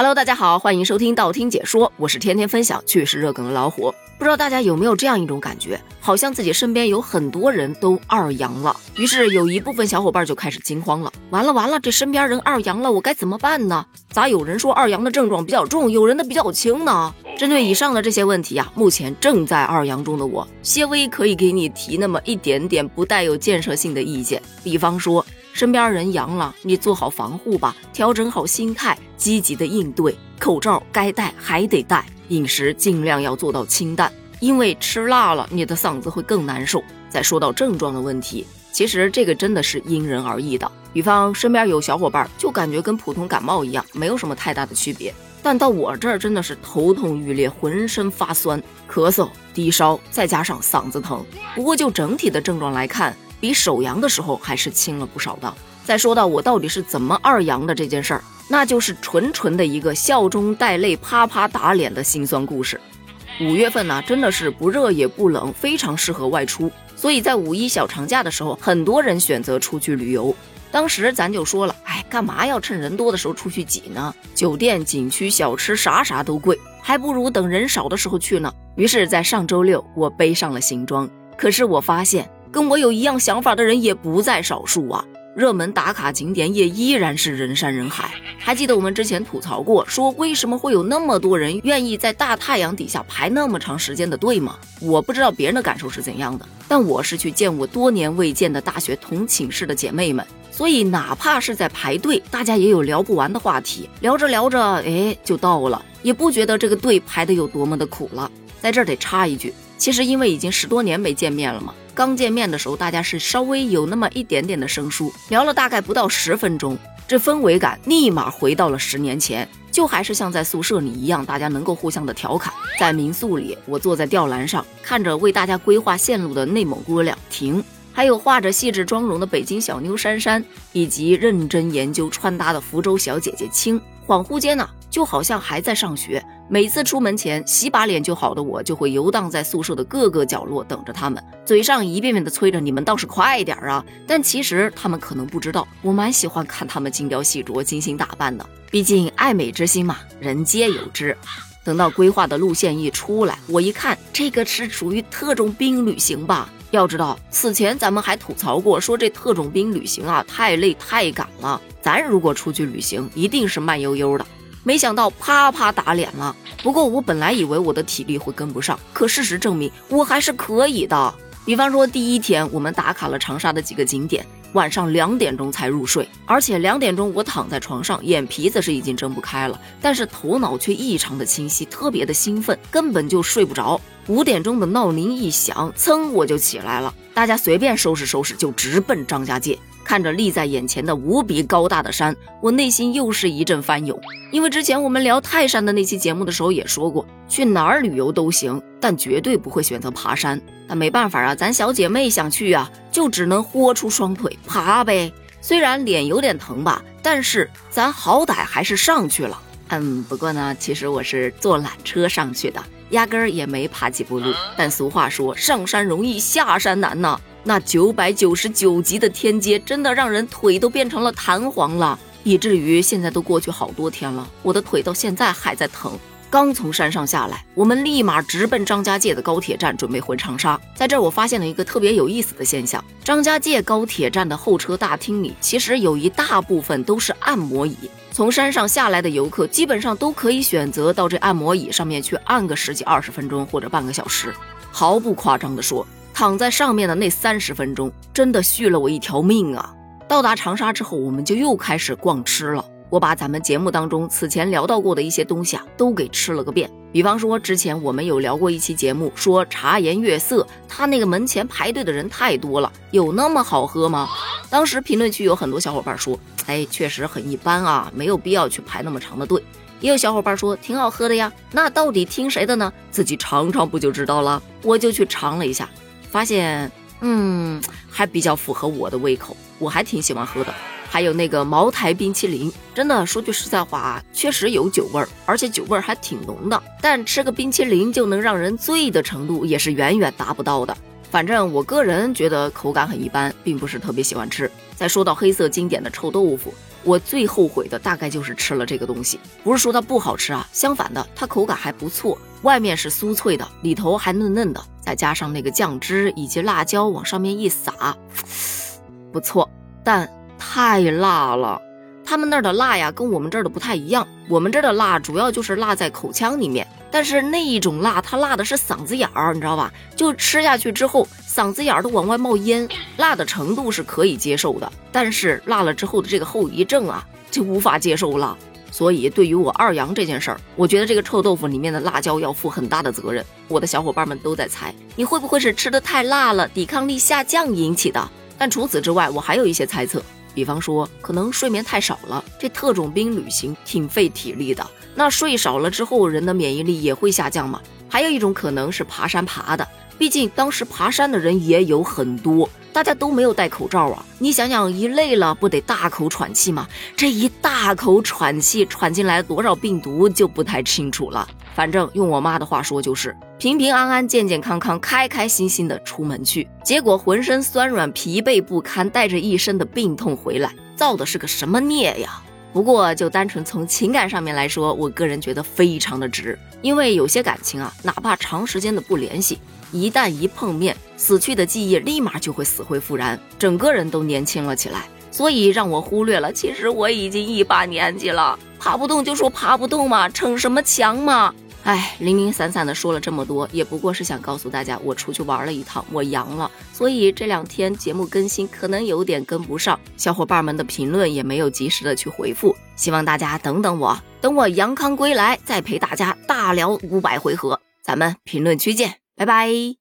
Hello，大家好，欢迎收听道听解说，我是天天分享趣事热梗的老虎。不知道大家有没有这样一种感觉，好像自己身边有很多人都二阳了，于是有一部分小伙伴就开始惊慌了。完了完了，这身边人二阳了，我该怎么办呢？咋有人说二阳的症状比较重，有人的比较轻呢？针对以上的这些问题呀，目前正在二阳中的我，些微可以给你提那么一点点不带有建设性的意见。比方说，身边人阳了，你做好防护吧，调整好心态，积极的应对，口罩该戴还得戴。饮食尽量要做到清淡，因为吃辣了你的嗓子会更难受。再说到症状的问题，其实这个真的是因人而异的。比方身边有小伙伴就感觉跟普通感冒一样，没有什么太大的区别，但到我这儿真的是头痛欲裂，浑身发酸，咳嗽、低烧，再加上嗓子疼。不过就整体的症状来看，比首阳的时候还是轻了不少的。再说到我到底是怎么二阳的这件事儿。那就是纯纯的一个笑中带泪、啪啪打脸的心酸故事。五月份呢，真的是不热也不冷，非常适合外出。所以在五一小长假的时候，很多人选择出去旅游。当时咱就说了，哎，干嘛要趁人多的时候出去挤呢？酒店、景区、小吃啥啥都贵，还不如等人少的时候去呢。于是，在上周六，我背上了行装。可是我发现，跟我有一样想法的人也不在少数啊。热门打卡景点也依然是人山人海。还记得我们之前吐槽过，说为什么会有那么多人愿意在大太阳底下排那么长时间的队吗？我不知道别人的感受是怎样的，但我是去见我多年未见的大学同寝室的姐妹们，所以哪怕是在排队，大家也有聊不完的话题，聊着聊着，哎，就到了，也不觉得这个队排的有多么的苦了。在这儿得插一句，其实因为已经十多年没见面了嘛。刚见面的时候，大家是稍微有那么一点点的生疏，聊了大概不到十分钟，这氛围感立马回到了十年前，就还是像在宿舍里一样，大家能够互相的调侃。在民宿里，我坐在吊篮上，看着为大家规划线路的内蒙姑娘婷，还有画着细致妆容的北京小妞珊珊，以及认真研究穿搭的福州小姐姐青，恍惚间呢，就好像还在上学。每次出门前洗把脸就好的我，就会游荡在宿舍的各个角落等着他们，嘴上一遍遍的催着你们倒是快点啊！但其实他们可能不知道，我蛮喜欢看他们精雕细琢、精心打扮的。毕竟爱美之心嘛，人皆有之。等到规划的路线一出来，我一看，这个是属于特种兵旅行吧？要知道，此前咱们还吐槽过，说这特种兵旅行啊太累太赶了。咱如果出去旅行，一定是慢悠悠的。没想到啪啪打脸了。不过我本来以为我的体力会跟不上，可事实证明我还是可以的。比方说第一天我们打卡了长沙的几个景点，晚上两点钟才入睡，而且两点钟我躺在床上，眼皮子是已经睁不开了，但是头脑却异常的清晰，特别的兴奋，根本就睡不着。五点钟的闹铃一响，噌我就起来了，大家随便收拾收拾就直奔张家界。看着立在眼前的无比高大的山，我内心又是一阵翻涌。因为之前我们聊泰山的那期节目的时候也说过，去哪儿旅游都行，但绝对不会选择爬山。但没办法啊，咱小姐妹想去啊，就只能豁出双腿爬呗。虽然脸有点疼吧，但是咱好歹还是上去了。嗯，不过呢，其实我是坐缆车上去的，压根儿也没爬几步路。但俗话说，上山容易下山难呐。那九百九十九级的天阶，真的让人腿都变成了弹簧了，以至于现在都过去好多天了，我的腿到现在还在疼。刚从山上下来，我们立马直奔张家界的高铁站，准备回长沙。在这儿，我发现了一个特别有意思的现象：张家界高铁站的候车大厅里，其实有一大部分都是按摩椅。从山上下来的游客，基本上都可以选择到这按摩椅上面去按个十几二十分钟或者半个小时。毫不夸张地说。躺在上面的那三十分钟，真的续了我一条命啊！到达长沙之后，我们就又开始逛吃了。我把咱们节目当中此前聊到过的一些东西啊，都给吃了个遍。比方说，之前我们有聊过一期节目，说茶颜悦色，他那个门前排队的人太多了，有那么好喝吗？当时评论区有很多小伙伴说，哎，确实很一般啊，没有必要去排那么长的队。也有小伙伴说挺好喝的呀，那到底听谁的呢？自己尝尝不就知道了。我就去尝了一下。发现，嗯，还比较符合我的胃口，我还挺喜欢喝的。还有那个茅台冰淇淋，真的说句实在话啊，确实有酒味儿，而且酒味儿还挺浓的。但吃个冰淇淋就能让人醉的程度，也是远远达不到的。反正我个人觉得口感很一般，并不是特别喜欢吃。再说到黑色经典的臭豆腐，我最后悔的大概就是吃了这个东西。不是说它不好吃啊，相反的，它口感还不错，外面是酥脆的，里头还嫩嫩的，再加上那个酱汁以及辣椒往上面一撒，不错，但太辣了。他们那儿的辣呀，跟我们这儿的不太一样。我们这儿的辣主要就是辣在口腔里面，但是那一种辣，它辣的是嗓子眼儿，你知道吧？就吃下去之后，嗓子眼儿都往外冒烟。辣的程度是可以接受的，但是辣了之后的这个后遗症啊，就无法接受了。所以对于我二阳这件事儿，我觉得这个臭豆腐里面的辣椒要负很大的责任。我的小伙伴们都在猜，你会不会是吃的太辣了，抵抗力下降引起的？但除此之外，我还有一些猜测。比方说，可能睡眠太少了，这特种兵旅行挺费体力的。那睡少了之后，人的免疫力也会下降吗？还有一种可能是爬山爬的，毕竟当时爬山的人也有很多，大家都没有戴口罩啊。你想想，一累了不得大口喘气吗？这一大口喘气，喘进来多少病毒就不太清楚了。反正用我妈的话说，就是平平安安、健健康康、开开心心的出门去，结果浑身酸软、疲惫不堪，带着一身的病痛回来，造的是个什么孽呀？不过就单纯从情感上面来说，我个人觉得非常的值，因为有些感情啊，哪怕长时间的不联系，一旦一碰面，死去的记忆立马就会死灰复燃，整个人都年轻了起来。所以让我忽略了，其实我已经一把年纪了，爬不动就说爬不动嘛，逞什么强嘛！唉，零零散散的说了这么多，也不过是想告诉大家，我出去玩了一趟，我阳了，所以这两天节目更新可能有点跟不上，小伙伴们的评论也没有及时的去回复，希望大家等等我，等我阳康归来，再陪大家大聊五百回合，咱们评论区见，拜拜。